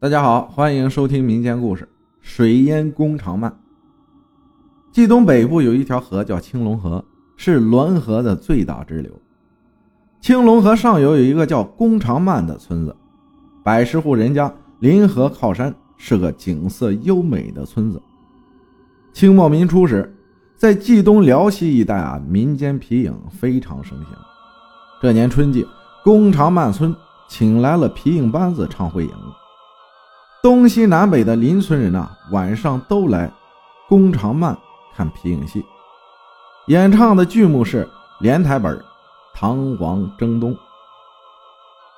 大家好，欢迎收听民间故事《水淹弓长漫》。冀东北部有一条河叫青龙河，是滦河的最大支流。青龙河上游有一个叫弓长漫的村子，百十户人家，临河靠山，是个景色优美的村子。清末民初时，在冀东辽西一带啊，民间皮影非常盛行。这年春季，弓长漫村请来了皮影班子唱会影。东西南北的邻村人呐，晚上都来弓长漫看皮影戏。演唱的剧目是连台本《唐王征东》。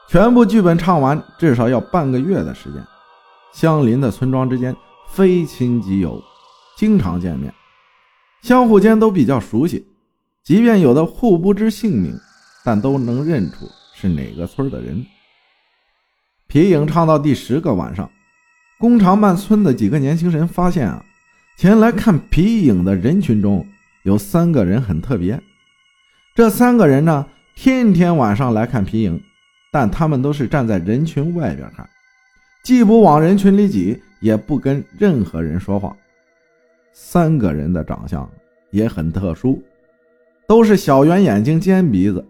全部剧本唱完，至少要半个月的时间。相邻的村庄之间非亲即友，经常见面，相互间都比较熟悉。即便有的互不知姓名，但都能认出是哪个村的人。皮影唱到第十个晚上。工长漫村的几个年轻人发现啊，前来看皮影的人群中有三个人很特别。这三个人呢，天天晚上来看皮影，但他们都是站在人群外边看，既不往人群里挤，也不跟任何人说话。三个人的长相也很特殊，都是小圆眼睛、尖鼻子。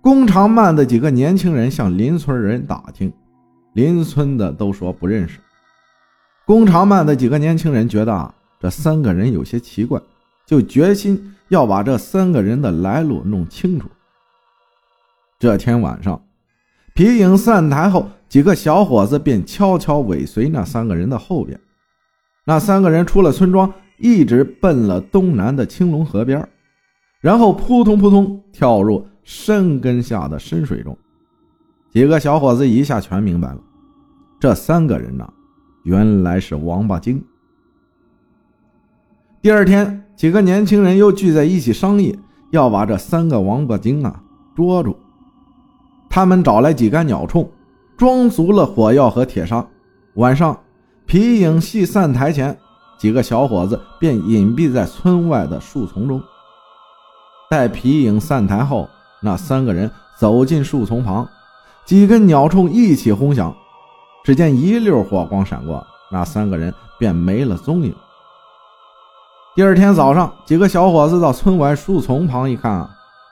弓长漫的几个年轻人向邻村人打听，邻村的都说不认识。工长办的几个年轻人觉得啊，这三个人有些奇怪，就决心要把这三个人的来路弄清楚。这天晚上，皮影散台后，几个小伙子便悄悄尾随那三个人的后边。那三个人出了村庄，一直奔了东南的青龙河边，然后扑通扑通跳入山根下的深水中。几个小伙子一下全明白了，这三个人呢？原来是王八精。第二天，几个年轻人又聚在一起商议，要把这三个王八精啊捉住。他们找来几杆鸟铳，装足了火药和铁砂。晚上，皮影戏散台前，几个小伙子便隐蔽在村外的树丛中。待皮影散台后，那三个人走进树丛旁，几根鸟铳一起轰响。只见一溜火光闪过，那三个人便没了踪影。第二天早上，几个小伙子到村外树丛旁一看啊，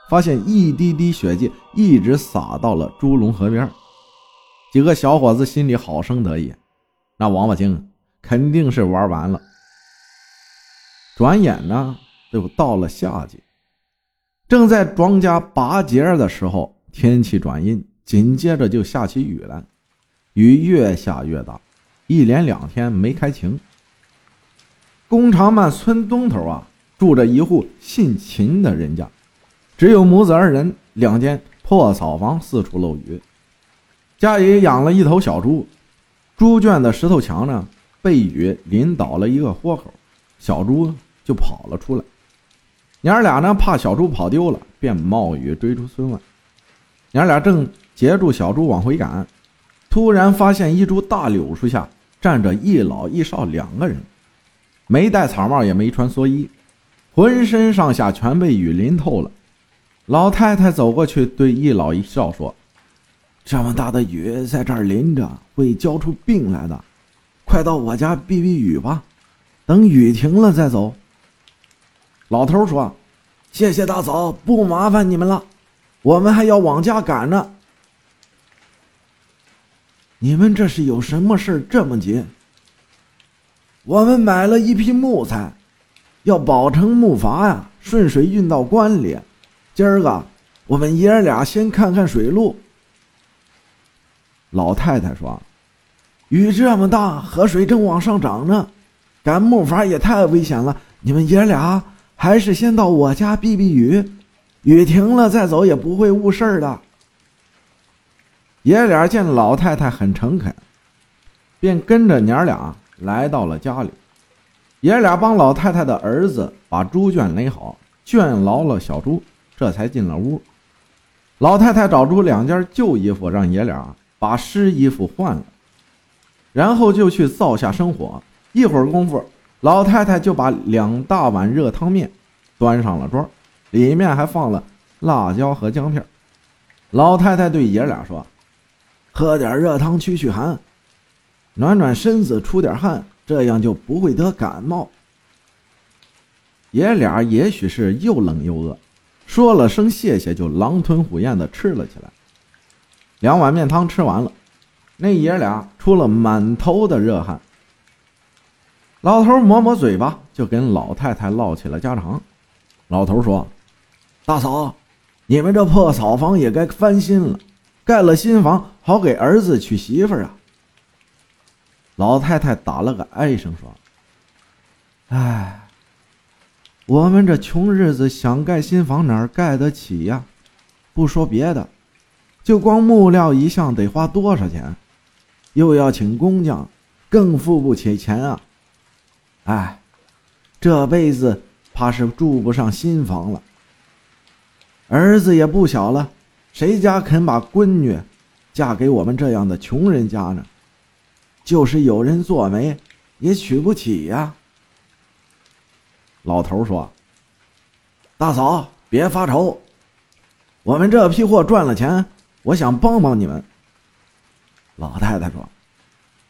发现一滴滴血迹一直洒到了猪龙河边。几个小伙子心里好生得意，那王八精肯定是玩完了。转眼呢，就到了夏季，正在庄稼拔节的时候，天气转阴，紧接着就下起雨来。雨越下越大，一连两天没开晴。弓长曼村东头啊，住着一户姓秦的人家，只有母子二人，两间破草房，四处漏雨。家里养了一头小猪，猪圈的石头墙呢，被雨淋倒了一个豁口，小猪就跑了出来。娘俩呢，怕小猪跑丢了，便冒雨追出村外。娘俩正截住小猪往回赶。突然发现一株大柳树下站着一老一少两个人，没戴草帽，也没穿蓑衣，浑身上下全被雨淋透了。老太太走过去对一老一少说：“这么大的雨在这儿淋着，会浇出病来的，快到我家避避雨吧，等雨停了再走。”老头说：“谢谢大嫂，不麻烦你们了，我们还要往家赶呢。”你们这是有什么事这么急？我们买了一批木材，要保成木筏呀，顺水运到关里。今儿个我们爷俩先看看水路。老太太说：“雨这么大，河水正往上涨呢，赶木筏也太危险了。你们爷俩还是先到我家避避雨，雨停了再走也不会误事的。”爷俩见老太太很诚恳，便跟着娘俩来到了家里。爷俩帮老太太的儿子把猪圈垒好，圈牢了小猪，这才进了屋。老太太找出两件旧衣服，让爷俩把湿衣服换了，然后就去灶下生火。一会儿功夫，老太太就把两大碗热汤面端上了桌，里面还放了辣椒和姜片。老太太对爷俩说。喝点热汤驱驱寒。暖暖身子，出点汗，这样就不会得感冒。爷俩也许是又冷又饿，说了声谢谢，就狼吞虎咽的吃了起来。两碗面汤吃完了，那爷俩出了满头的热汗。老头抹抹嘴巴，就跟老太太唠起了家常。老头说：“大嫂，你们这破草房也该翻新了，盖了新房好给儿子娶媳妇啊。”老太太打了个唉声说：“哎，我们这穷日子想盖新房哪儿盖得起呀？不说别的，就光木料一项得花多少钱？又要请工匠，更付不起钱啊！”哎，这辈子怕是住不上新房了。儿子也不小了，谁家肯把闺女嫁给我们这样的穷人家呢？就是有人做媒，也娶不起呀。老头说：“大嫂，别发愁，我们这批货赚了钱，我想帮帮你们。”老太太说：“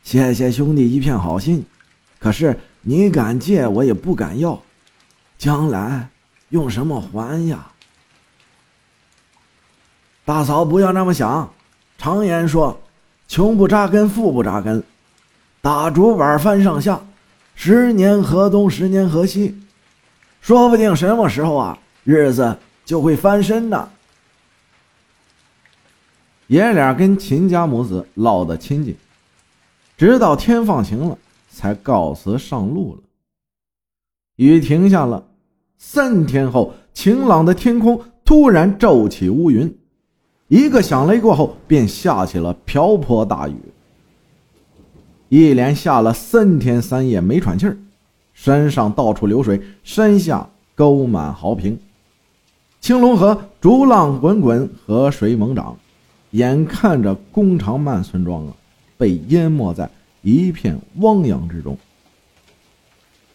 谢谢兄弟一片好心，可是……”你敢借我也不敢要，将来用什么还呀？大嫂不要那么想，常言说，穷不扎根，富不扎根，打竹板翻上下，十年河东，十年河西，说不定什么时候啊，日子就会翻身呢。爷俩跟秦家母子唠得亲近，直到天放晴了。才告辞上路了。雨停下了，三天后，晴朗的天空突然骤起乌云，一个响雷过后，便下起了瓢泼大雨，一连下了三天三夜没喘气儿。山上到处流水，山下沟满壕平，青龙河逐浪滚滚，河水猛涨，眼看着弓长曼村庄啊，被淹没在。一片汪洋之中，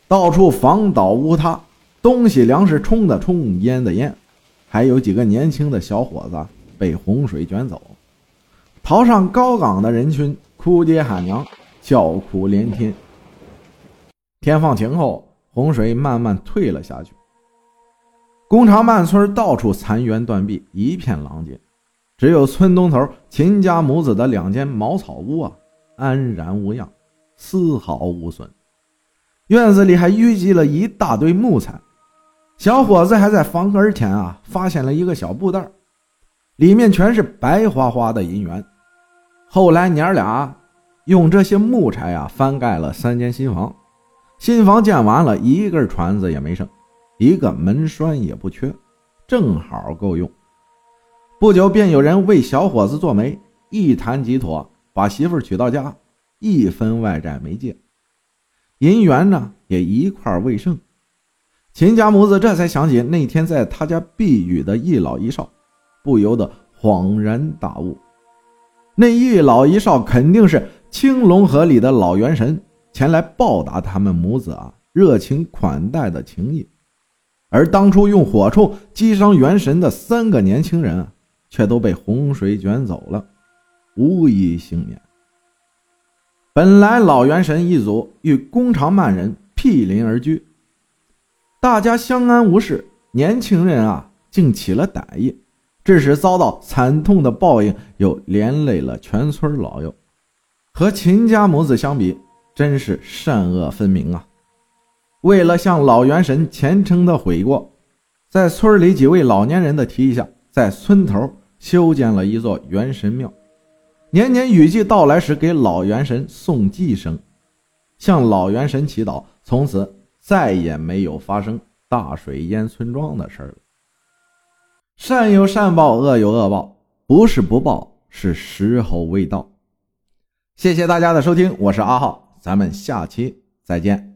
到处房倒屋塌，东西粮食冲的冲，淹的淹，还有几个年轻的小伙子被洪水卷走。逃上高岗的人群哭爹喊娘，叫苦连天。天放晴后，洪水慢慢退了下去。工长曼村到处残垣断壁，一片狼藉，只有村东头秦家母子的两间茅草屋啊。安然无恙，丝毫无损。院子里还淤积了一大堆木材。小伙子还在房根前啊，发现了一个小布袋，里面全是白花花的银元。后来娘俩用这些木柴啊，翻盖了三间新房。新房建完了，一根船子也没剩，一个门栓也不缺，正好够用。不久便有人为小伙子做媒，一谈即妥。把媳妇娶到家，一分外债没借，银元呢也一块未剩。秦家母子这才想起那天在他家避雨的一老一少，不由得恍然大悟：那一老一少肯定是青龙河里的老元神前来报答他们母子啊热情款待的情谊，而当初用火铳击伤元神的三个年轻人，却都被洪水卷走了。无一幸免。本来老元神一族与弓长曼人毗邻而居，大家相安无事。年轻人啊，竟起了歹意，致使遭到惨痛的报应，又连累了全村老幼。和秦家母子相比，真是善恶分明啊！为了向老元神虔诚的悔过，在村里几位老年人的提议下，在村头修建了一座元神庙。年年雨季到来时，给老元神送祭生，向老元神祈祷，从此再也没有发生大水淹村庄的事了。善有善报，恶有恶报，不是不报，是时候未到。谢谢大家的收听，我是阿浩，咱们下期再见。